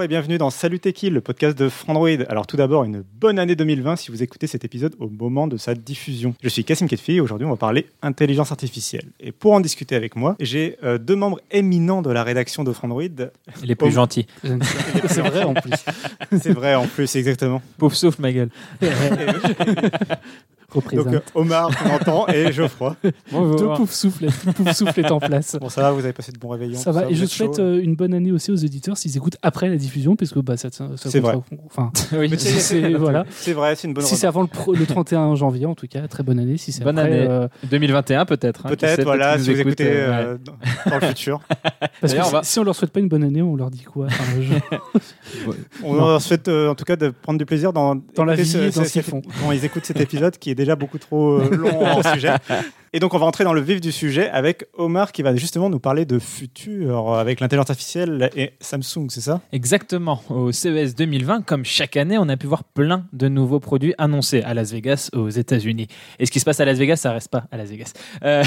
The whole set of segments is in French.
Bonjour et bienvenue dans Salut Tequil, le podcast de Frandroid. Alors tout d'abord, une bonne année 2020 si vous écoutez cet épisode au moment de sa diffusion. Je suis Cassim Ketfi et aujourd'hui on va parler intelligence artificielle. Et pour en discuter avec moi, j'ai euh, deux membres éminents de la rédaction de Frandroid. Les plus Oh. gentils. C'est vrai en plus. C'est vrai en plus, exactement. Pauvre souffle, ma gueule. Donc représente. euh, Omar, qu'on entend, et Geoffroy. Deux Bonjour. poufs souffles, pouf souffle est en place. Bon ça va, vous avez passé de bons réveillons Ça va, et je souhaite euh, une bonne année aussi aux éditeurs s'ils écoutent après la diffusion, parce que bah, ça, ça, ça C'est comptera- Enfin, Oui, c'est voilà. C'est vrai, c'est une bonne si c'est avant le, pro- le 31 janvier, en tout cas, très bonne année. Si Bonne après, année. euh, 2021 peut-être. hein, Peut-être, voilà, si vous écoutent, écoutez euh, euh, dans, dans le futur. parce que on si, va- si on leur souhaite pas une bonne année, on leur dit quoi Enfin, je- On leur souhaite euh, en tout cas de prendre du plaisir dans, Dans la vie et dans ce qu'ils font. Quand ils écoutent cet épisode qui est déjà beaucoup trop euh, long en sujet. Et donc on va entrer dans le vif du sujet avec Omar qui va justement nous parler de futur avec l'intelligence artificielle et Samsung, c'est ça? Exactement. Au CES 2020, comme chaque année, on a pu voir plein de nouveaux produits annoncés à Las Vegas, aux États-Unis. Et ce qui se passe à Las Vegas, ça reste pas à Las Vegas. Euh,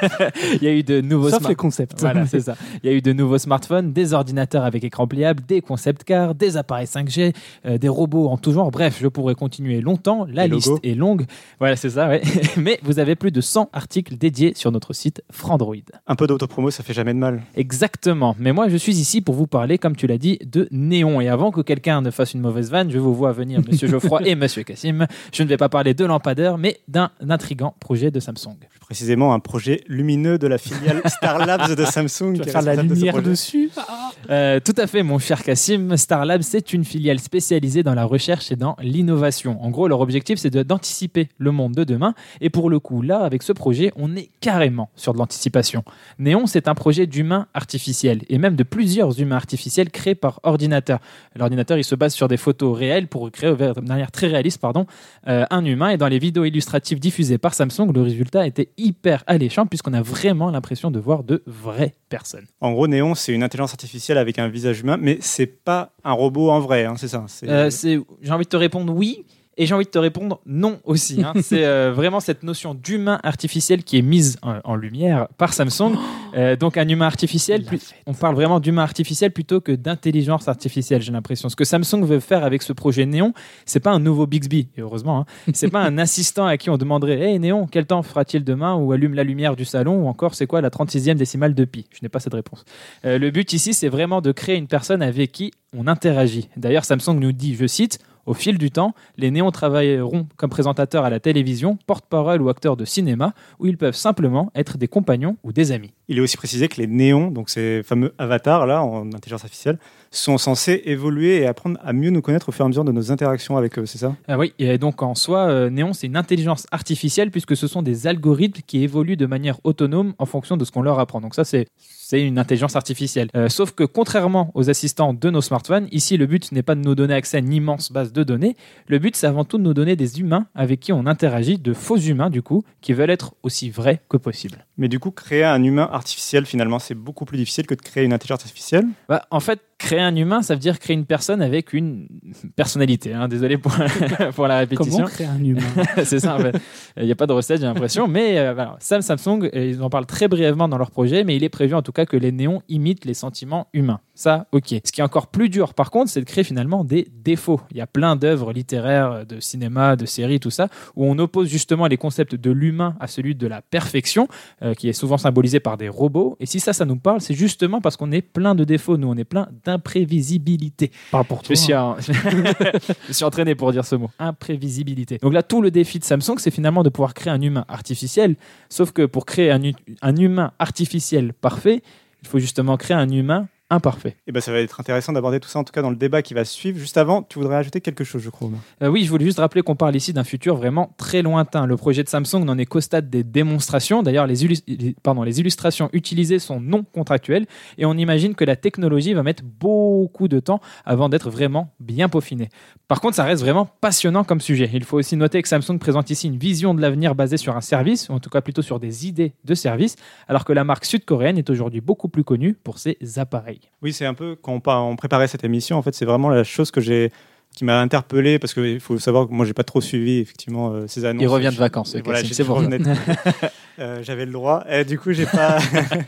Il y a eu de nouveaux Sauf smart- les concepts. Voilà, c'est ça. Il y a eu de nouveaux smartphones, des ordinateurs avec écran pliable, des concept cars, des appareils 5G, euh, des robots en tout genre. Bref, je pourrais continuer longtemps. La liste logos. est longue. Voilà, c'est ça, ouais. Mais vous avez plus de 100 articles dédiés sur notre site Frandroid. Un peu d'autopromo, ça fait jamais de mal. Exactement. Mais moi, je suis ici pour vous parler, comme tu l'as dit, de néon. Et avant que quelqu'un ne fasse une mauvaise vanne, je vous vois venir, Monsieur Geoffroy et Monsieur Cassim. Je ne vais pas parler de lampadaire, mais d'un intrigant projet de Samsung. Précisément un projet lumineux de la filiale Star Labs de Samsung. Tu vas faire la de lumière dessus Ah, Euh, tout à fait, mon cher Cassim. Star Labs, c'est une filiale spécialisée dans la recherche et dans l'innovation. En gros, leur objectif, c'est d'anticiper le monde de demain. Et pour le coup, là, avec ce projet, on est carrément sur de l'anticipation. Néon, c'est un projet d'humain artificiel, et même de plusieurs humains artificiels créés par ordinateur. L'ordinateur, il se base sur des photos réelles pour créer de manière très réaliste pardon, euh, un humain. Et dans les vidéos illustratives diffusées par Samsung, le résultat était hyper alléchant, puisqu'on a vraiment l'impression de voir de vraies personnes. En gros, Néon, c'est une intelligence artificielle avec un visage humain, mais c'est pas un robot en vrai, hein, c'est ça. Euh, j'ai envie de te répondre oui. Et j'ai envie de te répondre non aussi. hein. c'est euh, vraiment cette notion d'humain artificiel qui est mise en, en lumière par Samsung. Euh, donc un humain artificiel, plus- on parle vraiment d'humain artificiel plutôt que d'intelligence artificielle, j'ai l'impression. Ce que Samsung veut faire avec ce projet Néon, c'est pas un nouveau Bixby, et heureusement. Hein. C'est pas un assistant à qui on demanderait Hé Néon, quel temps fera-t-il demain Ou allume la lumière du salon Ou encore, c'est quoi la 36e décimale de pi? Je n'ai pas cette réponse. Euh, le but ici, c'est vraiment de créer une personne avec qui on interagit. D'ailleurs, Samsung nous dit, je cite, au fil du temps, les néons travailleront comme présentateurs à la télévision, porte-parole ou acteurs de cinéma, où ils peuvent simplement être des compagnons ou des amis. Il est aussi précisé que les néons, donc ces fameux avatars là en intelligence artificielle, sont censés évoluer et apprendre à mieux nous connaître au fur et à mesure de nos interactions avec eux, c'est ça? Ah oui, et donc en soi, euh, Néon, c'est une intelligence artificielle puisque ce sont des algorithmes qui évoluent de manière autonome en fonction de ce qu'on leur apprend. Donc ça, c'est c'est une intelligence artificielle. Euh, sauf que contrairement aux assistants de nos smartphones, ici le but n'est pas de nous donner accès à une immense base de données. Le but, c'est avant tout de nous donner des humains avec qui on interagit, de faux humains du coup, qui veulent être aussi vrais que possible. Mais du coup, créer un humain artificiel, finalement, c'est beaucoup plus difficile que de créer une intelligence artificielle. Bah, en fait, créer un humain, ça veut dire créer une personne avec une personnalité. hein. Désolé pour, pour la répétition. Comment créer un humain? C'est ça, en fait. Il n'y a pas de recette, j'ai l'impression. Mais euh, voilà. Sam Samsung, euh, ils en parlent très brièvement dans leur projet, mais il est prévu en tout cas que les néons imitent les sentiments humains. Ça, ok. Ce qui est encore plus dur, par contre, c'est de créer finalement des défauts. Il y a plein d'œuvres littéraires, de cinéma, de séries, tout ça, où on oppose justement les concepts de l'humain à celui de la perfection, euh, qui est souvent symbolisé par des robots. Et si ça, ça nous parle, c'est justement parce qu'on est plein de défauts. Nous, on est plein d'imprévisibilité. Parle pour Je toi. me, suis, un- je me suis entraîné pour dire ce mot. Imprévisibilité. Donc là, tout le défi de Samsung, c'est finalement de pouvoir créer un humain artificiel. Sauf que pour créer un humain artificiel parfait, il faut justement créer un humain imparfait. Et ben, ça va être intéressant d'aborder tout ça, en tout cas dans le débat qui va suivre. Juste avant, tu voudrais ajouter quelque chose, je crois. Euh, oui, je voulais juste rappeler qu'on parle ici d'un futur vraiment très lointain. Le projet de Samsung n'en est qu'au stade des démonstrations. D'ailleurs, les, illus- les- pardon, les illustrations utilisées sont non contractuelles et on imagine que la technologie va mettre beaucoup de temps avant d'être vraiment bien peaufinée. Par contre, ça reste vraiment passionnant comme sujet. Il faut aussi noter que Samsung présente ici une vision de l'avenir basée sur un service, ou en tout cas plutôt sur des idées de service, alors que la marque sud-coréenne est aujourd'hui beaucoup plus connue pour ses appareils. Oui, c'est un peu quand on, par- on préparait cette émission, en fait, c'est vraiment la chose que j'ai qui m'a interpellé parce qu'il faut savoir que moi j'ai pas trop suivi effectivement euh, ces annonces. Il revient de vacances, voilà, c'est- bon. Euh, j'avais le droit. Et du coup, j'ai pas,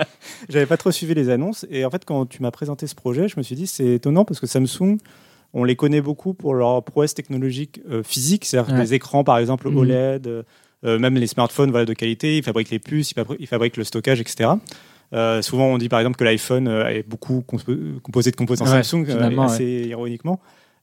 j'avais pas trop suivi les annonces. Et en fait, quand tu m'as présenté ce projet, je me suis dit c'est étonnant parce que Samsung, on les connaît beaucoup pour leur prouesse technologique euh, physique, c'est-à-dire Ouais. les écrans par exemple Mhm. OLED, euh, même les smartphones voilà, de qualité, ils fabriquent les puces, ils fabriquent le stockage, etc. Euh, souvent, on dit par exemple que l'iPhone euh, est beaucoup compo- composé de composants Ouais, Samsung, euh, assez ironiquement.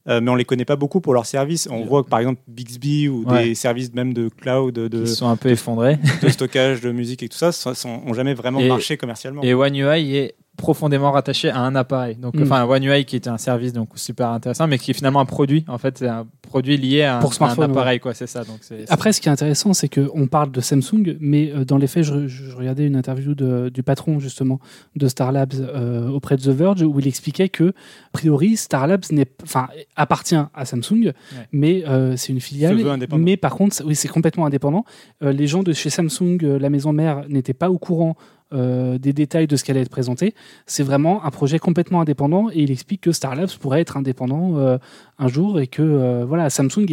Euh, mais on les connaît pas beaucoup pour leurs services. On voit que par exemple Bixby ou Ouais. des services même de cloud, de, Ils sont un peu effondrés. de stockage de musique et tout ça, ça sont, ont jamais vraiment Et- marché commercialement. Et One UI est profondément rattaché à un appareil. Donc, Mm. enfin, One UI qui est un service donc super intéressant, mais qui est finalement un produit. En fait, c'est un produit lié à un, Pour à un smartphone, appareil, quoi. C'est ça. Donc, c'est- c'est- Après, ce qui est intéressant, c'est qu'on parle de Samsung, mais euh, dans les faits, je, je regardais une interview de- du patron justement de Star Labs euh, auprès de The Verge où il expliquait que, a priori, Star Labs n'est, enfin, appartient à Samsung, mais euh, c'est une filiale. Mais par contre, oui, c'est complètement indépendant. Euh, les gens de chez Samsung, euh, la maison mère, n'étaient pas au courant. Euh, des détails de ce qu'elle allait être présenté. C'est vraiment un projet complètement indépendant et il explique que Star Labs pourrait être indépendant euh, un jour et que euh, voilà Samsung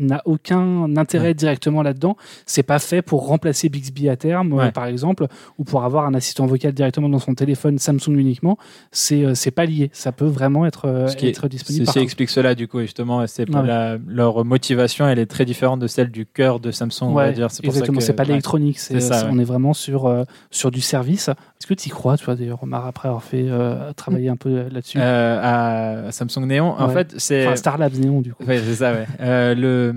n'a aucun intérêt directement là-dedans. C'est pas fait pour remplacer Bixby à terme, Ouais. par exemple, ou pour avoir un assistant vocal directement dans son téléphone Samsung uniquement. C'est c'est pas lié. Ça peut vraiment être, Ce qui est- être disponible. Ceci explique cela, du coup, et justement, c'est Ah ouais. la- leur motivation, elle est très différente de celle du cœur de Samsung, on va dire. C'est exactement. C'est pas l'électronique. On est vraiment sur sur du service. Est-ce que tu y crois, toi, d'ailleurs, Omar, après avoir fait euh, travailler un peu là-dessus? Euh, à, Samsung Néon. En Ouais. fait, c'est. Enfin, Star Labs Néon, du coup. Ouais, c'est ça, ouais. Euh, le,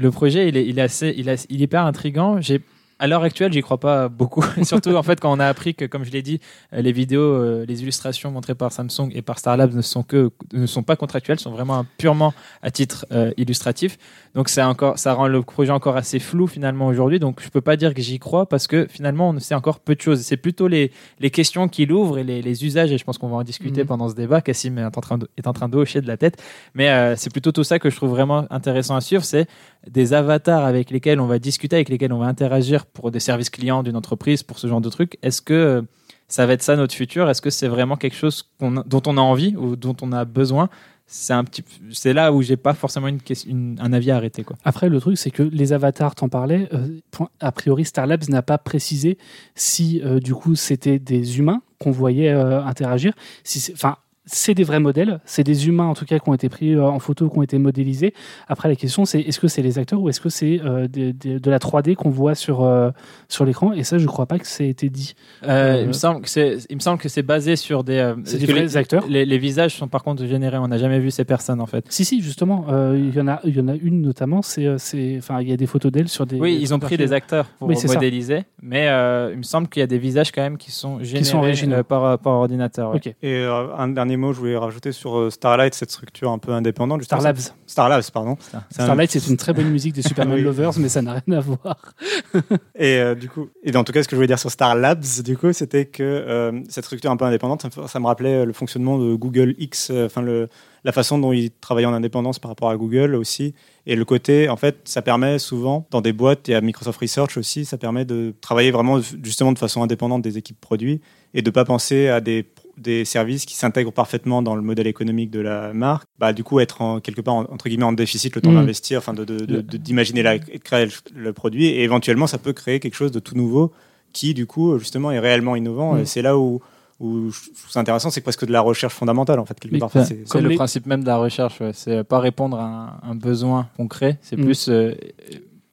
le projet, il est, il est assez, il, est- il est hyper intriguant. J'ai, à l'heure actuelle, j'y crois pas beaucoup. Surtout, en fait, quand on a appris que, comme je l'ai dit, euh, les vidéos, euh, les illustrations montrées par Samsung et par Star Labs ne sont que, ne sont pas contractuelles, sont vraiment purement à titre euh, illustratif. Donc, c'est encore, ça rend le projet encore assez flou finalement aujourd'hui. Donc, je peux pas dire que j'y crois parce que finalement, on sait encore peu de choses. C'est plutôt les, les questions qu'il ouvre et les, les usages. Et je pense qu'on va en discuter Mhm. pendant ce débat. Cassim est en train de, est en train de hocher de la tête. Mais euh, c'est plutôt tout ça que je trouve vraiment intéressant à suivre. C'est des avatars avec lesquels on va discuter, avec lesquels on va interagir pour des services clients d'une entreprise, pour ce genre de trucs. Est-ce que euh, ça va être ça notre futur? Est-ce que c'est vraiment quelque chose dont on a envie ou dont on a besoin? C'est un petit, c'est là où j'ai pas forcément une, un avis à arrêter quoi. Après, le truc, c'est que les avatars, t'en parlais, euh, a priori, Star Labs n'a pas précisé si, euh, du coup, c'était des humains qu'on voyait interagir. Si Enfin, c'est des vrais modèles, c'est des humains, en tout cas, qui ont été pris euh, en photo, qui ont été modélisés. Après, la question, c'est est-ce que c'est les acteurs ou est-ce que c'est euh, de la 3D qu'on voit sur, euh, sur l'écran? Et ça, je crois pas que ça ait été dit. Euh, Euh, il me semble que c'est, il me semble que c'est basé sur des, euh, C'est que des vrais les, acteurs Les, les visages sont par contre générés. On n'a jamais vu ces personnes en fait. Si, si, justement, euh, il y en a, il y en a une notamment. C'est, c'est, enfin, il y a des photos d'elle sur des. Oui, des ils ont pris des acteurs pour Oui, ça. modéliser, mais euh, il me semble qu'il y a des visages quand même qui sont générés sont originaux. euh, par, par ordinateur. ouais. Et euh, un dernier mot, je voulais rajouter sur euh, Starlight, cette structure un peu indépendante. Star. Labs. Star Labs, pardon. Star- un- Starlight, c'est une très bonne musique des Superman Oui. Lovers, mais ça n'a rien à voir. Et euh, du coup, et en tout cas, ce que je voulais dire sur Star Labs, du coup, c'était que euh, cette structure un peu indépendante, ça me, ça me rappelait le fonctionnement de Google X, enfin le, la façon dont ils travaillaient en indépendance par rapport à Google aussi, et le côté, en fait, ça permet souvent dans des boîtes et à Microsoft Research aussi, ça permet de travailler vraiment justement de façon indépendante des équipes produits et de pas penser à des des services qui s'intègrent parfaitement dans le modèle économique de la marque, bah, du coup être en, quelque part en- entre guillemets en déficit le temps Mm. d'investir, enfin de, de- de- de- d'imaginer la, et de créer le, le produit et éventuellement ça peut créer quelque chose de tout nouveau qui du coup justement est réellement innovant. Mm. Et c'est là où, où je trouve ça intéressant, c'est presque de la recherche fondamentale en fait quelque Enfin, c'est- le les- principe même de la recherche. ouais. C'est pas répondre à un, un besoin concret, c'est Mm. plus euh,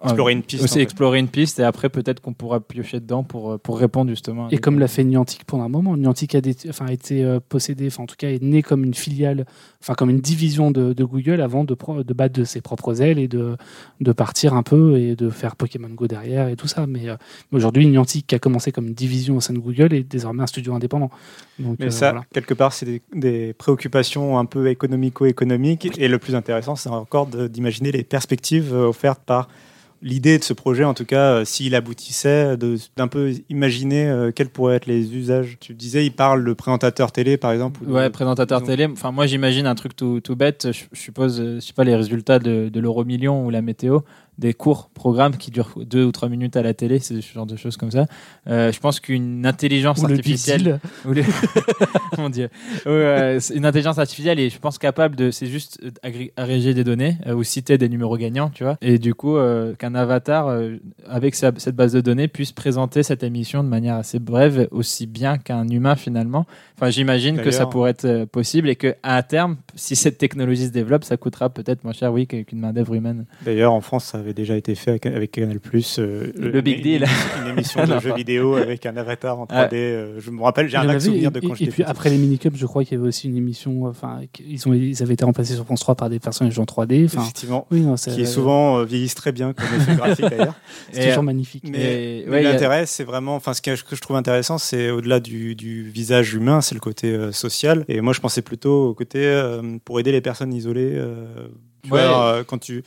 Explorer une piste. Aussi fait. explorer une piste et après peut-être qu'on pourra piocher dedans pour, euh, pour répondre justement. Et comme l'a fait Niantic pendant un moment, Niantic a, des- enfin, a été euh, possédé, enfin en tout cas est né comme une filiale, enfin comme une division de, de Google avant de, pro- de battre de ses propres ailes et de, de partir un peu et de faire Pokémon Go derrière et tout ça. Mais euh, aujourd'hui, Niantic qui a commencé comme une division au sein de Google est désormais un studio indépendant. Donc, Mais euh, ça, voilà. quelque part, c'est des, des préoccupations un peu économico-économiques. Et le plus intéressant, c'est encore d'imaginer les perspectives offertes par l'idée de ce projet, en tout cas, euh, s'il aboutissait, d'un peu imaginer euh, quels pourraient être les usages. Tu disais, il parle de présentateur télé, par exemple. ou de- Ouais, présentateur disons- télé. Enfin, moi, j'imagine un truc tout, tout bête. Je, je suppose, euh, je sais pas, les résultats de, de l'euro million ou la météo, des courts programmes qui durent deux ou trois minutes à la télé, c'est ce genre de choses comme ça. Euh, je pense qu'une intelligence Ou le artificielle. Deal. Ou Mon Dieu. Euh, une intelligence artificielle est, je pense, capable de, c'est juste agré- agréger des données euh, ou citer des numéros gagnants, tu vois. Et du coup, euh, qu'un avatar avec sa- cette base de données puisse présenter cette émission de manière assez brève, aussi bien qu'un humain finalement. Enfin, j'imagine que ça pourrait être possible et que à terme, si cette technologie se développe, ça coûtera peut-être moins cher, oui, qu'une main d'œuvre humaine. D'ailleurs, en France, ça avait déjà été fait avec, Canal+. euh, Le Big une- Deal. Une émission de jeux vidéo avec un avatar en 3D. Ah. euh, je me rappelle, j'ai un vague souvenir de quand j'étais et puis après les mini-cups, je crois qu'il y avait aussi une émission. Enfin, ils, ont, ils avaient été remplacés sur France 3 par des personnages en 3D. Enfin, Effectivement. oui, non, c'est Qui est souvent euh, vieillissent très bien comme effet graphique d'ailleurs. c'est toujours magnifique. Mais, mais ouais, a- l'intérêt, c'est vraiment, enfin, ce que, je trouve intéressant, c'est au-delà du, du visage humain, c'est le côté euh, social. Et moi, je pensais plutôt au côté euh, pour aider les personnes isolées. euh, tu Ouais. vois, euh, quand tu,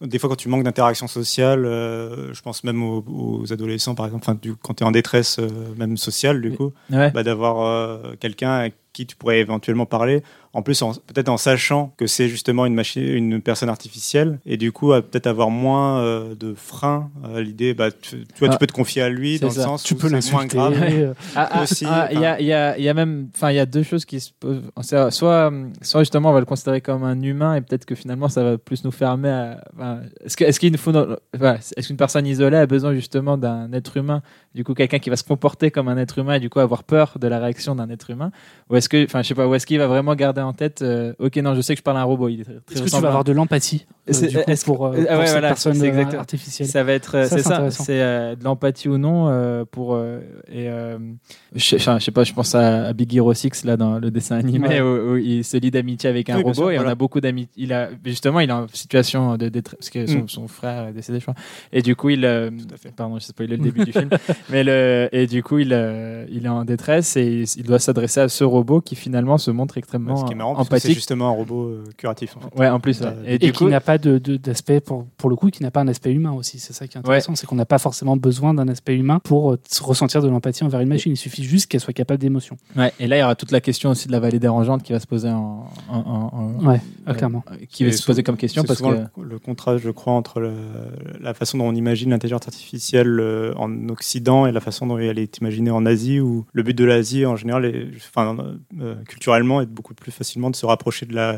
des fois, quand tu manques d'interaction sociale, euh, je pense même aux, aux adolescents, par exemple, du- quand tu es en détresse, euh, même sociale, du coup, ouais. bah, d'avoir euh, quelqu'un à qui tu pourrais éventuellement parler. En plus, en- peut-être en sachant que c'est justement une machine, une personne artificielle, et du coup, à peut-être avoir moins euh, de freins à l'idée. Bah, tu, tu vois, Ah, tu peux te confier à lui dans le sens tu où peux c'est moins grave. Ah, ah, aussi, ah, il y, a, il y, a, il y a même, enfin, il y a deux choses qui se posent. C'est- Soit, soit justement, on va le considérer comme un humain et peut-être que finalement, ça va plus nous fermer à. enfin, est-ce que- est-ce qu'il nous faut, dans- enfin, est-ce qu'une personne isolée a besoin justement d'un être humain, du coup, quelqu'un qui va se comporter comme un être humain et du coup avoir peur de la réaction d'un être humain, ou est-ce que, enfin, je sais pas, ou est-ce qu'il va vraiment garder en tête, euh, ok, non, je sais que je parle à un robot, il est très, très Est-ce que tu vas avoir de l'empathie euh, est-ce pour, euh, Ah pour ouais, cette voilà, personne c'est euh, artificielle Ça va être, Ça, c'est c'est ça, c'est de l'empathie ou non pour et je, sais pas, je pense à, à Big Hero 6 là dans le dessin animé Ouais. où, où il se lie d'amitié avec un Oui, robot sûr, et on a beaucoup d'amitié. Il a justement, il est en situation de détresse parce que son, Mm. son frère est décédé, je crois. Et du coup, il, pardon, je est le début du film, mais le et du coup, il, il est en détresse et il doit s'adresser à ce robot qui finalement se montre extrêmement est marrant, parce que c'est justement un robot euh, curatif. En fait. Ouais, en plus. ouais. Euh, Et, et du qui coup, n'a pas de, de- d'aspect pour, pour le coup qui n'a pas un aspect humain aussi c'est ça qui est intéressant c'est qu'on n'a pas forcément besoin d'un aspect humain pour euh, se ressentir de l'empathie envers une machine il suffit juste qu'elle soit capable d'émotion ouais, et là, il y aura toute la question aussi de la vallée dérangeante qui va se poser en, en- en- en- ouais Euh, clairement qui va Et se poser comme question C'est parce que le, le contraste, je crois, entre le- la façon dont on imagine l'intelligence artificielle en Occident et la façon dont elle est imaginée en Asie, où le but de l'Asie, en général, est, enfin, euh, culturellement, est beaucoup plus facilement de se rapprocher de la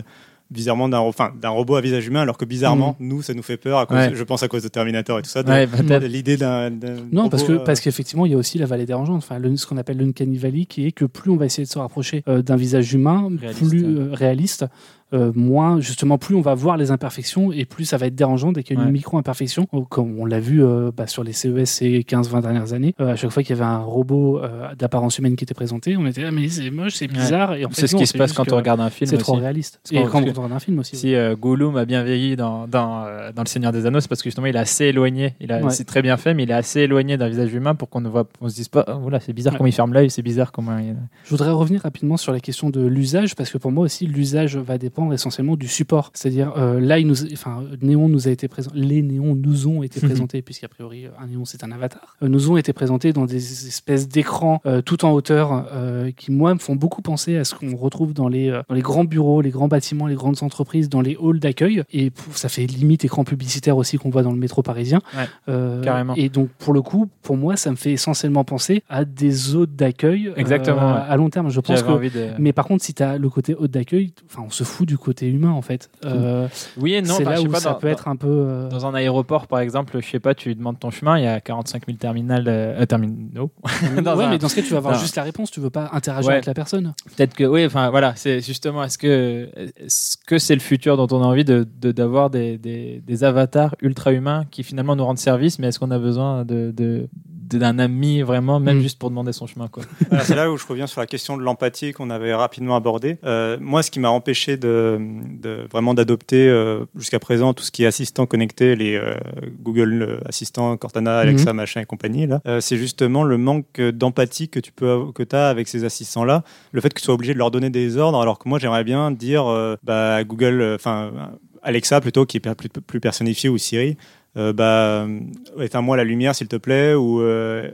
bizarrement d'un enfin, d'un robot à visage humain alors que bizarrement nous ça nous fait peur à cause, Ouais. je pense à cause de Terminator et tout ça de- Ouais, l'idée d'un d'un non parce que euh, parce qu'effectivement il y a aussi la vallée dérangeante enfin le- ce qu'on appelle l'uncanny valley qui est que plus on va essayer de se rapprocher euh, d'un visage humain Réaliste, plus ouais. euh, réaliste euh, moins justement plus on va voir les imperfections et plus ça va être dérangeant dès qu'il y a une Ouais. micro imperfection comme on l'a vu euh, bah, sur les CES ces 15-20 dernières années Euh, à chaque fois qu'il y avait un robot d'apparence humaine qui était présenté on était là mais c'est moche c'est Ouais. bizarre et en fait, c'est ce non, qui se passe quand on regarde un film c'est trop réaliste et quand on regarde un film aussi Si euh, Gollum a bien vieilli dans, dans, dans Le Seigneur des Anneaux, c'est parce que justement il est assez éloigné. Il a, Ouais. C'est très bien fait, mais il est assez éloigné d'un visage humain pour qu'on ne voit, on se dise pas, oh, voilà, c'est bizarre Ouais. comment il ferme l'œil, c'est bizarre comment il. Je voudrais revenir rapidement sur la question de l'usage, parce que pour moi aussi, l'usage va dépendre essentiellement du support. C'est-à-dire, euh, là, il nous, enfin, Néon nous a été présent, les néons nous ont été Mhm. présentés, puisqu'a priori, un néon, c'est un avatar, euh, nous ont été présentés dans des espèces d'écrans euh, tout en hauteur, euh, qui, moi, me font beaucoup penser à ce qu'on retrouve dans les, euh, dans les grands bureaux, les grands bâtiments, les grandes entreprises, dans les halls d'accueil. Et ça fait limite écran publicitaire aussi qu'on voit dans le métro parisien. Ouais, Euh, carrément. Et donc, pour le coup, pour moi, ça me fait essentiellement penser à des hôtes d'accueil euh, Exactement, ouais. à long terme. Je pense que de. mais par contre, si tu as le côté hôte d'accueil, enfin, on se fout du côté humain en fait. Euh, Oui et non, c'est bah, là je sais où pas, ça dans- peut être un peu. euh, Dans un aéroport, par exemple, je sais pas, tu lui demandes ton chemin, il y a 45 000 terminales, euh, terminaux. Dans ouais, un- mais dans ce cas, tu vas avoir Non. juste la réponse. Tu veux pas interagir Ouais. avec la personne. Peut-être que, oui, enfin voilà, c'est justement, est-ce que est-ce que c'est le futur dont on a envie de de- d'avoir des, des, des avatars ultra humains qui finalement nous rendent service, mais est-ce qu'on a besoin de de- d'un ami vraiment, même Mm. juste pour demander son chemin, quoi? Voilà, c'est là où je reviens sur la question de l'empathie qu'on avait rapidement abordée. Euh, moi, ce qui m'a empêché de, de vraiment d'adopter euh, jusqu'à présent tout ce qui est assistant connecté, les euh, Google euh, Assistant, Cortana, Alexa, machin et compagnie, là, euh, c'est justement le manque d'empathie que tu peux que as avec ces assistants-là. Le fait que tu sois obligé de leur donner des ordres, alors que moi, j'aimerais bien dire bah, Google, enfin Alexa plutôt, qui est plus, plus personnifié, ou Siri. bah, éteins-moi la lumière s'il te plaît, ou,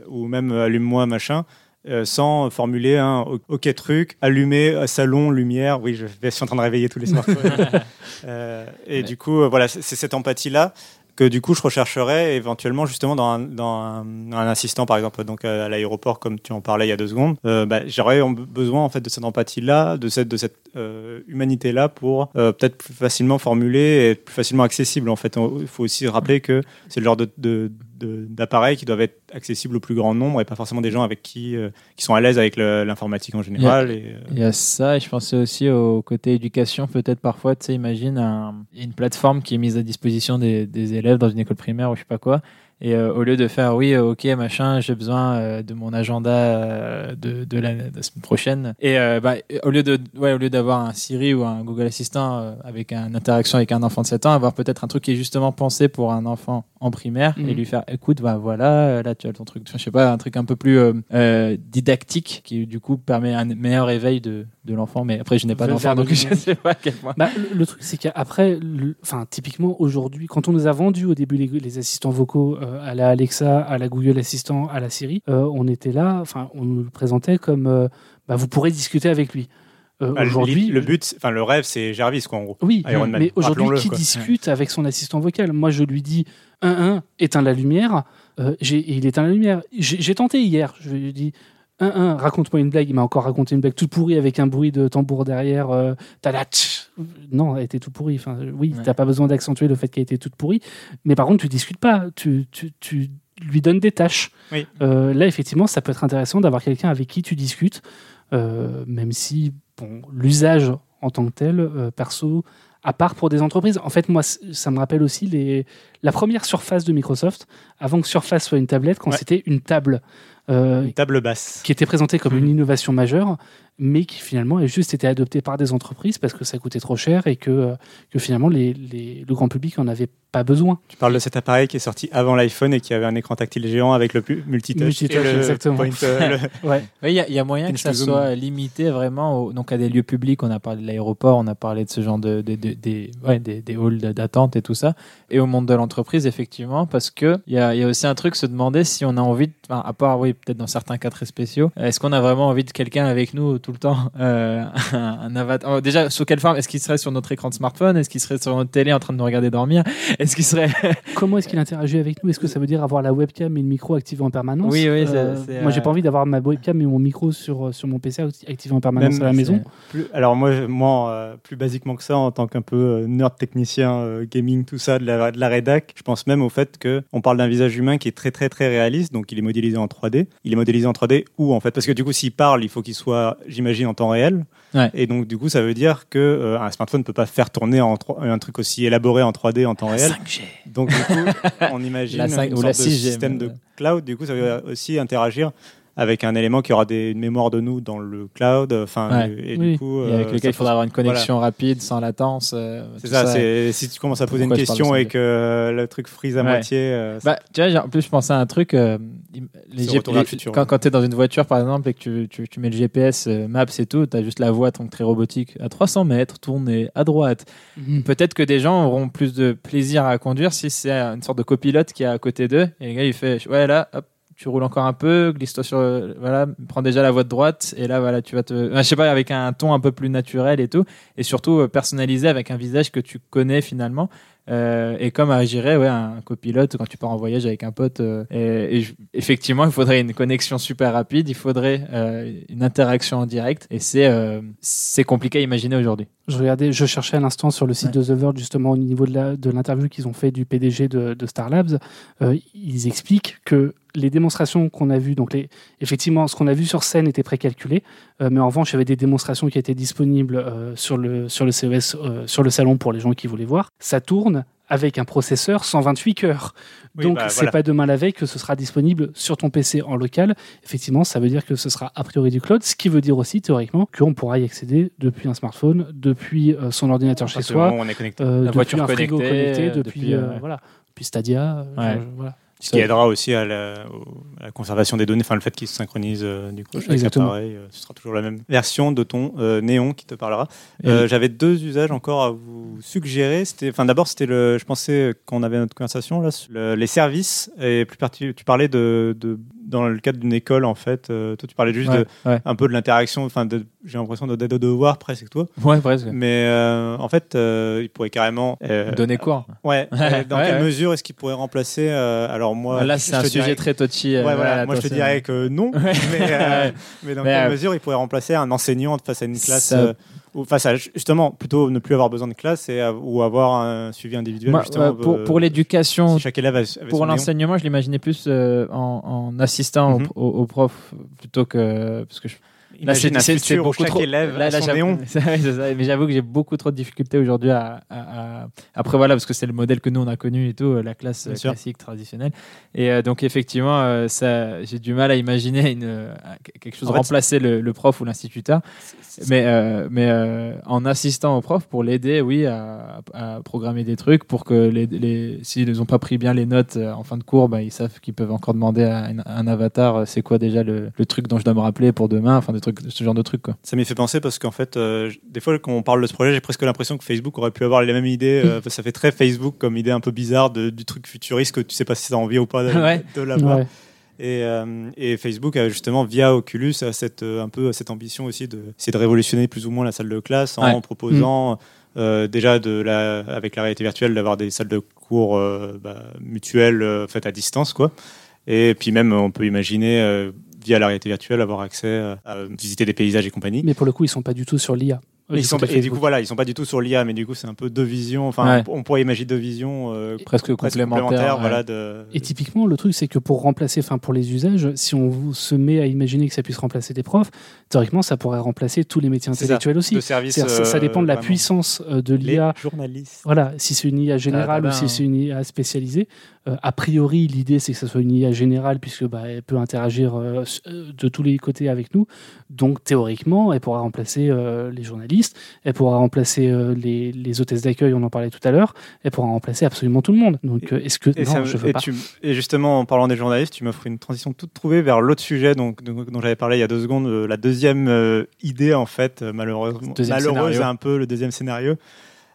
ou même allume-moi machin. Euh, sans formuler un ok truc, allumer euh, salon, lumière. Oui, je, suis en train de réveiller tous les smartphones. Euh, et Ouais. du coup, voilà, c'est cette empathie-là que du coup je rechercherais éventuellement justement dans un, dans un, un assistant par exemple donc à l'aéroport comme tu en parlais il y a deux secondes euh, bah, j'aurais besoin en fait de cette empathie là de cette de cette euh, humanité là pour euh, peut-être plus facilement formuler et être plus facilement accessible en fait il faut aussi rappeler que c'est le genre de- d'appareils qui doivent être accessibles au plus grand nombre et pas forcément des gens avec qui euh, qui sont à l'aise avec l'informatique en général et, euh, Il y a ça, et je pensais aussi au côté éducation, peut-être parfois, tu sais, imagine un- une plateforme qui est mise à disposition des, des élèves dans une école primaire ou je sais pas quoi, et euh, au lieu de faire, oui, euh, ok, machin, j'ai besoin euh, de mon agenda de, de, la, de la semaine prochaine, et bah, au lieu de, ouais, au lieu d'avoir un Siri ou un Google Assistant avec une interaction avec un enfant de 7 ans, avoir peut-être un truc qui est justement pensé pour un enfant en primaire et Mhm. lui faire, écoute, bah voilà, là tu as ton truc, je sais pas, un truc un peu plus didactique qui du coup permet un meilleur éveil de, de l'enfant. Mais après, je n'ai pas d'enfant, le donc je sais pas à quel point. Bah, le, le truc, c'est qu'après, enfin, typiquement aujourd'hui, quand on nous a vendu au début les, les assistants vocaux à la Alexa, à la Google Assistant, à la Siri, euh, on était là, enfin, on nous le présentait comme, euh, bah, vous pourrez discuter avec lui. Euh, bah, aujourd'hui, le but enfin le rêve c'est Jarvis quoi en gros Oui, Iron Man, mais aujourd'hui, qui quoi. discute avec son assistant vocal? Moi, je lui dis 1-1, éteins la lumière. Euh, j'ai- il éteint la lumière. J'ai j'ai tenté hier. Je lui dit 1-1, raconte-moi une blague. Il m'a encore raconté une blague toute pourrie avec un bruit de tambour derrière. Euh, tada, tch. non, elle était toute pourrie. Enfin, oui, Ouais. t'as pas besoin d'accentuer le fait qu'elle était toute pourrie. Mais par contre, tu discutes pas. Tu, tu, tu lui donnes des tâches. Oui. Euh, là, effectivement, ça peut être intéressant d'avoir quelqu'un avec qui tu discutes, euh, même si bon, l'usage en tant que tel, euh, perso, à part pour des entreprises. En fait, moi, ça me rappelle aussi les, la première surface de Microsoft, avant que Surface soit une tablette, quand Ouais. c'était une table. Euh, une table basse. qui était présentée comme une innovation majeure, mais qui finalement a juste été adoptée par des entreprises parce que ça coûtait trop cher et que, euh, que finalement les, les- le grand public n'en avait pas besoin. Tu parles de cet appareil qui est sorti avant l'iPhone et qui avait un écran tactile géant avec le multitouch. Multitouch, exactement. point, euh, le- Ouais. Oui, il y, a- il y a moyen que ça zoom. soit limité vraiment au- donc à des lieux publics. On a parlé de l'aéroport, on a parlé de ce genre de, de- de- des, ouais, des, des halls d'attente et tout ça. Et au monde de l'entreprise, effectivement, parce que il y a, il y a aussi un truc, se demander si on a envie, de, à part, oui, peut-être dans certains cas très spéciaux, est-ce qu'on a vraiment envie de quelqu'un avec nous tout le temps euh, un, un avatar. oh, déjà, sous quelle forme? Est-ce qu'il serait sur notre écran de smartphone? Est-ce qu'il serait sur notre télé en train de nous regarder dormir? Est-ce qu'il serait Comment est-ce qu'il interagit avec nous? Est-ce que ça veut dire avoir la webcam et le micro activé en permanence? Oui, oui, Euh, Moi, j'ai euh, pas envie d'avoir ma webcam et mon micro sur, sur mon PC activé en permanence Même, à la maison. Plus- alors moi, moi euh, plus basiquement que ça, en tant qu'un peu euh, nerd technicien, euh, gaming, tout ça, de la, de la rédac, je pense même au fait que on parle d'un visage humain qui est très très très réaliste, donc il est modélisé en 3D. Il est modélisé en 3D où en fait? Parce que du coup, s'il parle, il faut qu'il soit, j'imagine, en temps réel. Ouais. Et donc du coup, ça veut dire que euh, un smartphone ne peut pas faire tourner en un truc aussi élaboré en 3D en temps réel. 5G. Donc du coup, on imagine La cinq- une ou la sorte de 6G, système de cloud. Du coup, ça veut aussi interagir avec un élément qui aura des, une mémoire de nous dans le cloud. Enfin, Ouais. et Oui. du coup, Et avec euh, lequel il faudra avoir une connexion rapide, sans latence. euh, C'est ça. c'est si tu commences à poser une Pourquoi question et 5G? que euh, le truc freeze à Ouais. moitié, euh, Bah, tu vois, en plus, je pensais à un truc. euh, les les- futur, quand ouais. quand tu es dans une voiture, par exemple, et que tu, tu, tu mets le GPS, euh, Maps et tout, tu as juste la voie donc très robotique. À 300 mètres, tourner à droite. Mhm. Peut-être que des gens auront plus de plaisir à conduire si c'est une sorte de copilote qui est à côté d'eux. Et le gars, il fait Ouais, là, hop. Tu roules encore un peu, glisse-toi sur, voilà, prends déjà la voie de droite, et là, voilà, tu vas te, ah, je sais pas, avec un ton un peu plus naturel et tout, et surtout euh, personnalisé avec un visage que tu connais finalement. Euh, et comme agirait ouais, un copilote quand tu pars en voyage avec un pote. euh, et, et je- effectivement, il faudrait une connexion super rapide, il faudrait euh, une interaction en direct. Et c'est c'est compliqué à imaginer aujourd'hui. Je regardais, je cherchais à l'instant sur le site de The Verge justement au niveau de l'interview qu'ils ont fait du PDG de, de Star Labs. Ils expliquent que les démonstrations qu'on a vues, donc les, effectivement, ce qu'on a vu sur scène était précalculé, euh, mais en revanche, il y avait des démonstrations qui étaient disponibles euh, sur le sur le CES, euh, sur le salon pour les gens qui voulaient voir. Ça tourne avec un processeur 128 cœurs. Oui, Donc, bah, c'est voilà. pas demain la veille que ce sera disponible sur ton PC en local. Effectivement, ça veut dire que ce sera a priori du cloud, ce qui veut dire aussi théoriquement qu'on pourra y accéder depuis un smartphone, depuis euh, son ordinateur chez soi, on est connecté. euh, La depuis voiture un frigo connectée, connecté, euh, depuis, depuis, euh, voilà, depuis Stadia. Ouais. voilà. Ce qui aidera aussi à la, au- à la conservation des données, enfin le fait qu'ils se synchronisent euh, du coup chaque Exactement. appareil, euh, ce sera toujours la même version de ton euh, néon qui te parlera. Euh, J'avais deux usages encore à vous suggérer. C'était, enfin d'abord c'était le, je pensais quand on avait notre conversation là, sur le- les services et plus parti, tu parlais de, de dans le cadre d'une école en fait. euh, toi tu parlais juste Ouais, de, ouais. un peu de l'interaction, enfin de- j'ai l'impression de au devoir presque toi. Ouais, presque. Mais euh, en fait euh, il pourrait carrément Donner cours. Ouais. dans quelle mesure est-ce qu'il pourrait remplacer Alors moi, Là, je c'est un sujet dirais- très touchy. Ouais, voilà. là, Moi, je te dirais que non. Mais, dans Mais, quelle mesure il pourrait remplacer un enseignant face à une classe Ça- ou face à justement plutôt ne plus avoir besoin de classe et à- ou avoir un suivi individuel Moi, justement ouais, pour, euh, pour l'éducation, si chaque élève avait- avait pour l'enseignement, je l'imaginais plus euh, en, en assistant au- Mhm. au, au prof plutôt que parce que je, Imagine c'est- beaucoup chaque trop- élève là, là, son néon. ça. Mais j'avoue que j'ai beaucoup trop de difficultés aujourd'hui à, à- à- Après, voilà, parce que c'est le modèle que nous, on a connu et tout, euh, la classe Bien euh, sûr. classique, traditionnelle. Et euh, donc, effectivement, euh, ça, j'ai du mal à imaginer une, euh, quelque chose En remplacer le, le prof ou l'instituteur. Mais, mais en assistant au prof pour l'aider, oui, à, à programmer des trucs pour que les, les, s'ils n'ont pas pris bien les notes en fin de cours, bah, ils savent qu'ils peuvent encore demander à un, un avatar c'est quoi déjà le, le truc dont je dois me rappeler pour demain, enfin des trucs, ce genre de trucs quoi. Ça m'y fait penser parce qu'en fait, euh, des fois, quand on parle de ce projet, j'ai presque l'impression que Facebook aurait pu avoir les mêmes idées. euh, ça fait très Facebook comme idée un peu bizarre de- du truc futuriste que tu sais pas si tu as envie ou pas de, Ouais. de l'avoir. Ouais. Et, euh, et Facebook a justement via Oculus a cette un peu cette ambition aussi de c'est de révolutionner plus ou moins la salle de classe en Ouais. proposant euh, déjà de la avec la réalité virtuelle d'avoir des salles de cours euh, bah, mutuelles euh, faites à distance quoi. Et puis même on peut imaginer euh, via la réalité virtuelle avoir accès euh, à visiter des paysages et compagnie. Mais pour le coup, ils sont pas du tout sur l'IA. Et, ils sont, et du coup voilà ils sont pas du tout sur l'IA mais du coup c'est un peu deux visions enfin Ouais. on, pourrait imaginer deux visions euh, Presque presque complémentaires. complémentaires ouais. voilà de Et typiquement, le truc, c'est que pour remplacer, enfin pour les usages, si on se met à imaginer que ça puisse remplacer des profs, théoriquement, ça pourrait remplacer tous les métiers ça. intellectuels aussi. ça, ça euh, dépend de la vraiment. puissance euh, de les l'IA. journalistes Voilà, si c'est une IA générale Ah, ou bah, si hein. c'est une IA spécialisée. Euh, a priori, l'idée c'est que ce soit une IA générale puisque bah, elle peut interagir de tous les côtés avec nous. Donc théoriquement, elle pourra remplacer euh, les journalistes, elle pourra remplacer euh, les, les hôtesses d'accueil, on en parlait tout à l'heure, elle pourra remplacer absolument tout le monde. Donc euh, est-ce que Et, non, ça je veux et pas. tu- et justement, en parlant des journalistes, tu m'offres une transition toute trouvée vers l'autre sujet donc, dont, dont j'avais parlé il y a deux secondes. euh, la deuxième idée, en fait, malheureusement, Deuxième malheureuse scénario. un peu, le deuxième scénario.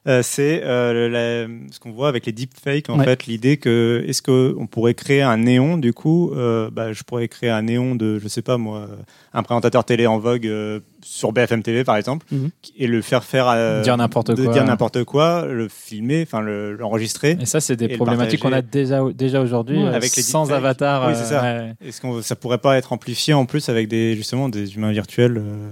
Euh, c'est euh, ce qu'on voit avec les deepfakes, en Ouais. fait, l'idée que est-ce qu'on pourrait créer un néon, du coup, euh, bah, je pourrais créer un néon de, je sais pas moi, un présentateur télé en vogue euh, sur BFM TV, par exemple, Mhm. et le faire faire euh, Dire n'importe quoi. dire n'importe quoi, le filmer, enfin le- l'enregistrer. Et ça, c'est des problématiques qu'on a déjà, déjà aujourd'hui, Ouais, euh, avec les sans avatar. Oui, c'est ça. ouais. Est-ce qu'on ça pourrait pas être amplifié en plus avec des justement des humains virtuels euh,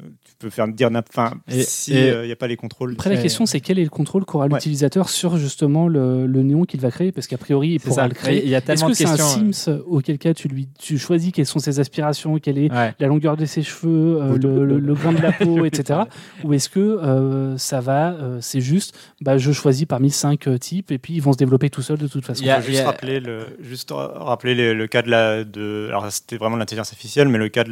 Tu peux faire dire enfin Et- si il et- n'y a pas les contrôles. Après, la Et- question, c'est quel est le contrôle qu'aura Ouais. l'utilisateur sur justement le, le néon qu'il va créer? Parce qu'a priori, il pourra ça. le créer. Il y a Est-ce tellement que de c'est un. Sims euh, auquel cas tu, lui, tu choisis quelles sont ses aspirations, quelle est euh, ouais. la longueur de ses cheveux, euh, le, le- le grain de la peau, etc. Ou est-ce que euh, ça va, euh, c'est juste, bah, je choisis parmi cinq euh, types et puis ils vont se développer tout seuls de toute façon. Il y a- Faut juste rappeler le juste rappeler le, le cas de la de alors c'était vraiment l'intelligence artificielle mais le cas de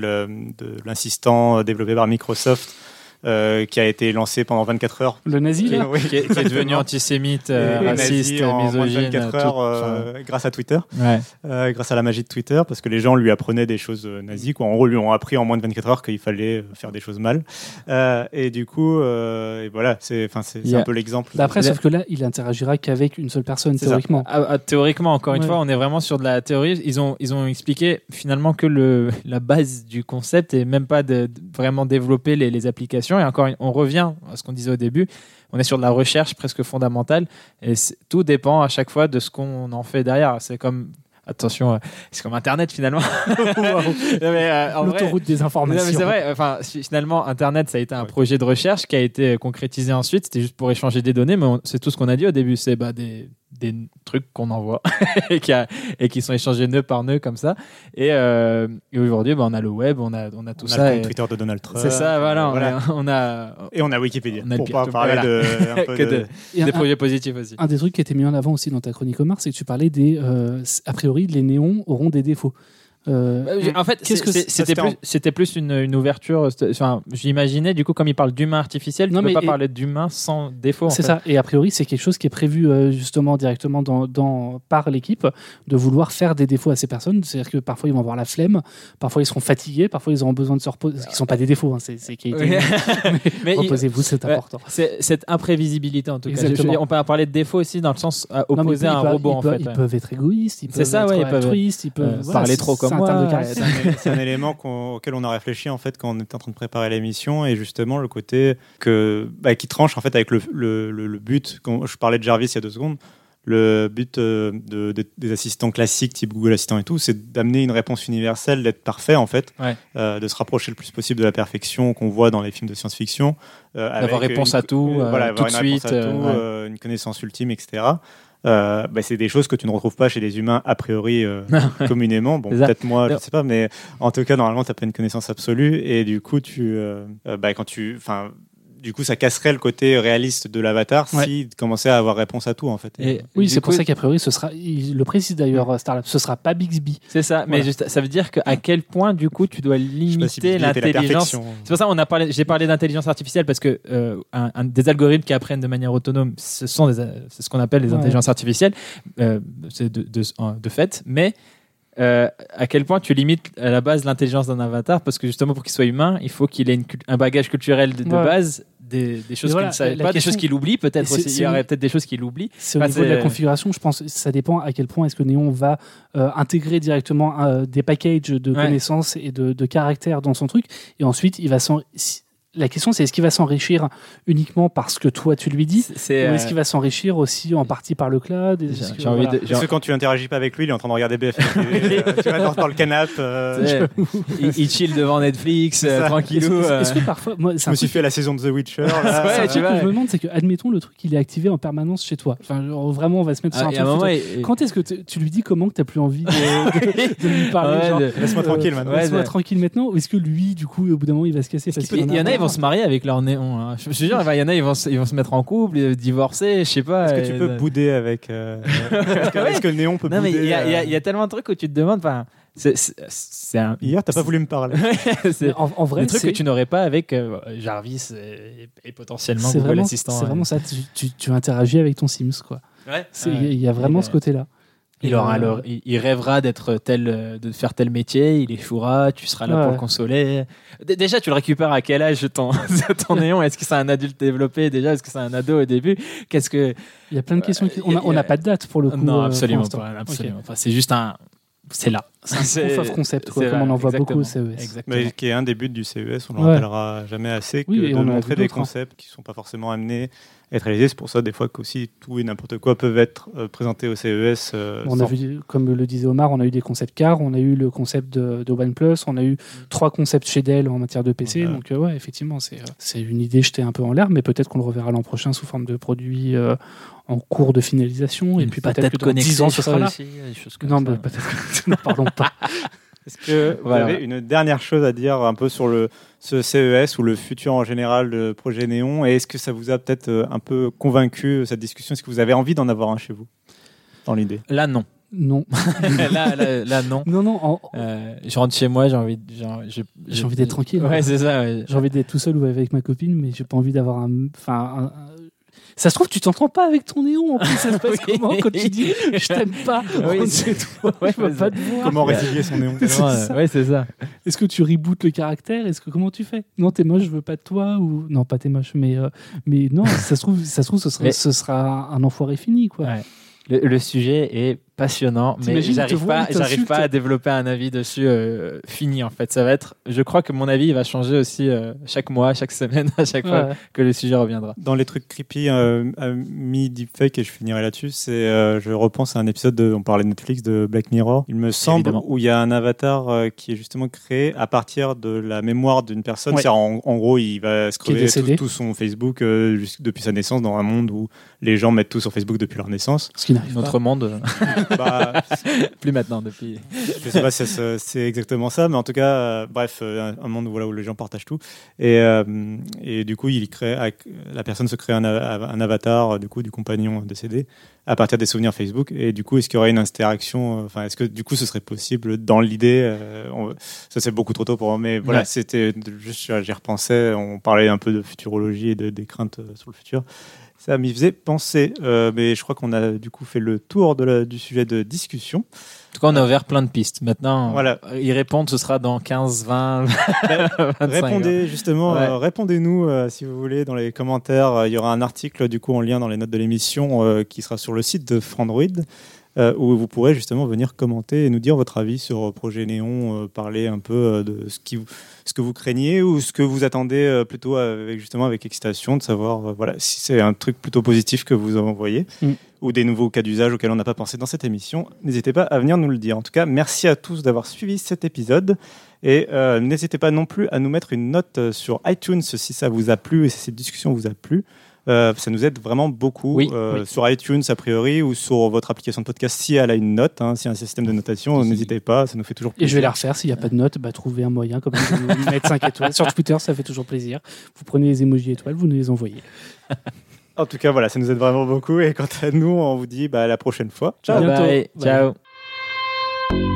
de l'assistant développé par Microsoft Gesellschaft euh, qui a été lancé pendant 24 heures Le nazi, là Oui. qui est- qui est devenu antisémite, euh, Et- et raciste, nazi en moins de misogyne. 24 tout- heures enfin, euh, grâce à Twitter. ouais. euh, grâce à la magie de Twitter, parce que les gens lui apprenaient des choses euh, nazies. Quoi. En gros, lui ont appris en moins de 24 heures qu'il fallait euh, faire des choses mal. Euh, et du coup, euh, et voilà, c'est, enfin, c'est, Il y c'est a- un peu l'exemple. Après, sauf que là, il interagira qu'avec une seule personne, théoriquement. Ah, ah, théoriquement, encore une Ouais. fois, on est vraiment sur de la théorie. Ils ont, ils ont expliqué finalement que le, la base du concept est même pas de, de vraiment développer les, les applications application. Et encore, on revient à ce qu'on disait au début. On est sur de la recherche presque fondamentale et tout dépend à chaque fois de ce qu'on en fait derrière. C'est comme attention, euh, c'est comme Internet finalement. Euh, L'autoroute des informations. c'est vrai. Enfin, finalement, Internet, ça a été un projet de recherche qui a été concrétisé ensuite. C'était juste pour échanger des données, mais c'est tout ce qu'on a dit au début. C'est bah, des, des trucs qu'on envoie et, qui et qui sont échangés nœud par nœud comme ça. Et, euh, aujourd'hui, bah, on a le web, on a, on a tout on ça. A le Twitter de Donald Trump. C'est ça, voilà. On, a, et on a Wikipédia. On a pour pas parler de, un peu de, des projets positifs aussi. Un des trucs qui était mis en avant aussi dans ta chronique Omar, c'est que tu parlais des. Euh, a priori, les néons auront des défauts. Euh, en fait, c'était plus, c'était plus une, une, ouverture. Enfin, j'imaginais du coup, comme il parle d'humain artificiel, non, tu ne peux pas parler d'humain sans défaut. C'est ça. Et a priori, c'est quelque chose qui est prévu euh, justement directement dans, dans par l'équipe de vouloir faire des défauts à ces personnes. C'est-à-dire que parfois ils vont avoir la flemme, parfois ils seront fatigués, parfois ils auront besoin de se reposer. Ce qui sont pas des défauts, hein, c'est qui mais, reposez-vous, c'est important. C'est cette imprévisibilité en tout cas. on peut parler de défauts aussi dans le sens euh, opposé à un robot en fait. Ils peuvent être égoïstes, ils peuvent être altruistes, ils peuvent parler trop comme c'est un, élément auquel on a réfléchi en fait quand on était en train de préparer l'émission et justement le côté que bah, qui tranche en fait avec le, le, le, but. Quand je parlais de Jarvis il y a deux secondes. Le but euh, de, des assistants classiques type Google Assistant et tout, c'est d'amener une réponse universelle, d'être parfait en fait, euh, de se rapprocher le plus possible de la perfection qu'on voit dans les films de science-fiction. Euh, d'avoir réponse à tout, voilà, tout de suite, une connaissance ultime, etc. Euh, bah, c'est des choses que tu ne retrouves pas chez les humains a priori euh, communément. Bon, peut-être moi, je ne sais pas, mais en tout cas, normalement, tu n'as pas une connaissance absolue et du coup, tu, euh, bah, quand tu, enfin, du coup, ça casserait le côté réaliste de l'avatar s'il commençait à avoir réponse à tout, en fait. Et, oui, c'est pour ça qu'à priori, ce sera, il le précise d'ailleurs, Starlab, ce sera pas Bixby. C'est ça, mais juste, ça veut dire qu'à quel point, du coup, tu dois limiter l'intelligence. c'est pour ça qu'on a parlé, j'ai parlé d'intelligence artificielle parce que euh, un, des algorithmes qui apprennent de manière autonome, ce sont c'est ce qu'on appelle les intelligences artificielles, euh, c'est de, de, de, fait, mais euh, à quel point tu limites à la base l'intelligence d'un avatar parce que justement pour qu'il soit humain, il faut qu'il ait un bagage culturel de, base des, choses qu'il ne savait pas, des choses qu'il oublie peut-être aussi. Il y aurait peut-être des choses qu'il oublie. C'est au niveau de la configuration, je pense ça dépend à quel point est-ce que Néon va euh, intégrer directement euh, des packages de connaissances et de, de caractères dans son truc et ensuite il va s'en la question, c'est est-ce qu'il va s'enrichir uniquement parce que toi tu lui dis Ou est-ce euh, qu'il va s'enrichir aussi en partie par le cloud Est-ce que, quand tu interagis pas avec lui, il est en train de regarder BFM euh, Tu vas dans, le canapé. Euh, il, chill devant Netflix, tranquillou. Est-ce que, parfois. Moi, je me suis fait la saison de The Witcher. Là, ce que je me demande, c'est que, admettons, le truc, il est activé en permanence chez toi. Enfin, vraiment, on va se mettre sur ah, un truc. Quand est-ce que tu lui dis comment que tu n'as plus envie de, lui parler Laisse-moi tranquille maintenant. Laisse-moi tranquille maintenant. Ou est-ce que lui, du coup, au bout d'un moment, il va se casser Il y en a, se marier avec leur néon. Hein. Je me suis sûr, il y en a, ils vont, se, ils vont se mettre en couple, euh, divorcer, je sais pas. Est-ce que tu peux bouder avec. Euh, est-ce, que, le néon peut non, bouder mais il y, a, y, a tellement de trucs où tu te demandes. Enfin, c'est, un... Hier, t'as pas voulu me parler. c'est en, en, vrai, des trucs que tu n'aurais pas avec Jarvis et, potentiellement Google Assistant. C'est vraiment ça. Tu, tu, interagis avec ton Sims, quoi. Il y a vraiment ce côté-là. Il, aura alors, il, rêvera d'être tel, de faire tel métier, il échouera, tu seras là pour le consoler. déjà, tu le récupères à quel âge ton, ton néon? Est-ce que c'est un adulte développé déjà? Est-ce que c'est un ado au début? Qu'est-ce que Il y a plein de questions. on n'a pas de date pour le coup. Non, euh, absolument pas. Absolument. Enfin, c'est juste un. C'est là. C'est un proof of concept, comme on en voit beaucoup au CES. Exactement. Mais qui est un des buts du CES, on ne le rappellera jamais assez, que de montrer des hein. concepts qui ne sont pas forcément amenés être réalisé. C'est pour ça, des fois, qu'aussi tout et n'importe quoi peuvent être euh, présentés au CES. Euh, on a vu, comme le disait Omar, on a eu des concepts car, on a eu le concept de, de OnePlus, on a eu mm. trois concepts chez Dell en matière de PC. Donc, euh, ouais, effectivement, c'est une idée jetée un peu en l'air, mais peut-être qu'on le reverra l'an prochain sous forme de produit en cours de finalisation. et puis peut-être que dans 10 ans, ce sera là. non, peut-être. ne parlons pas. Est-ce que vous avez une dernière chose à dire un peu sur le, ce CES ou le futur en général de projet Néon Et est-ce que ça vous a peut-être euh, un peu convaincu euh, cette discussion? Est-ce que vous avez envie d'en avoir un chez vous? Dans l'idée Là, non. Non. là, là, non. Non, non. Euh, je rentre chez moi, j'ai envie, j'ai envie d'être tranquille. Ouais, c'est ça. J'ai envie d'être tout seul ou avec ma copine, mais j'ai pas envie d'avoir un, enfin, ça se trouve, tu t'entends pas avec ton néon. En plus, ça se passe comment quand tu dis je t'aime pas oui, c'est toi, ouais, je veux pas te voir. Comment résilier son néon Ouais, c'est ça. Est-ce que tu rebootes le caractère? Est-ce que comment tu fais? Non, t'es moche, je veux pas de toi ou non, pas t'es moche, mais euh, mais non, ça se trouve, ça se trouve, ce sera, ce sera un enfoiré fini, quoi. Le, le, sujet est passionnant, mais j'arrive pas, j'arrive pas à développer un avis dessus euh, fini en fait. Ça va être, je crois que mon avis il va changer aussi euh, chaque mois, chaque semaine, à chaque fois que le sujet reviendra. Dans les trucs creepy, euh, à mi-deepfake, et je finirai là-dessus, c'est, euh, je repense à un épisode de, on parlait de Netflix, de Black Mirror. Il me semble Évidemment. où il y a un avatar euh, qui est justement créé à partir de la mémoire d'une personne. Ouais. C'est-à-dire, En, en gros, il va scroller tout, tout son Facebook euh, depuis sa naissance dans un monde où les gens mettent tout sur Facebook depuis leur naissance. Ce qui n'arrive pas. Notre monde, euh, Bah, plus maintenant depuis. je sais pas si c'est exactement ça, mais en tout cas, euh, bref, euh, un, un monde voilà, où les gens partagent tout. Et, euh, et du coup, il crée, avec- la personne se crée un, un avatar du coup du compagnon décédé à partir des souvenirs Facebook. Et du coup, est-ce qu'il y aurait une interaction Enfin, est-ce que du coup, ce serait possible dans l'idée euh, Ça, c'est beaucoup trop tôt pour moi, mais voilà, Ouais. c'était juste, j'y repensais. On parlait un peu de futurologie et de, des craintes sur le futur. Ça m'y faisait penser, Euh, mais je crois qu'on a du coup fait le tour de la- du sujet de discussion. En tout cas, on a ouvert plein de pistes. Maintenant, Voilà. euh, y répondre, ce sera dans 15, 20, 25. Répondez justement, Ouais. euh, répondez-nous euh, si vous voulez dans les commentaires. Il y aura un article du coup en lien dans les notes de l'émission qui sera sur le site de Frandroid euh, où vous pourrez justement venir commenter et nous dire votre avis sur euh, Projet Néon, euh, parler un peu de ce, qui, ce que vous craignez ou ce que vous attendez plutôt avec, justement avec excitation, de savoir voilà, si c'est un truc plutôt positif que vous envoyez Mm. ou des nouveaux cas d'usage auxquels on n'a pas pensé dans cette émission. N'hésitez pas à venir nous le dire. En tout cas, merci à tous d'avoir suivi cet épisode. Et n'hésitez pas non plus à nous mettre une note sur iTunes si ça vous a plu et si cette discussion vous a plu. Euh, ça nous aide vraiment beaucoup Oui, euh, oui. sur iTunes a priori ou sur votre application de podcast si elle a une note, hein, si un système de notation, Si. n'hésitez pas, ça nous fait toujours Et je vais plaisir. la refaire. S'il n'y a pas de note, bah, trouvez un moyen comme ça, de mettre 5 étoiles. Sur Twitter, ça fait toujours plaisir. Vous prenez les emojis étoiles, vous nous les envoyez. En tout cas, voilà, ça nous aide vraiment beaucoup. Et quant à nous, on vous dit bah, à la prochaine fois. Ciao. bientôt. Bye. Bye. Ciao.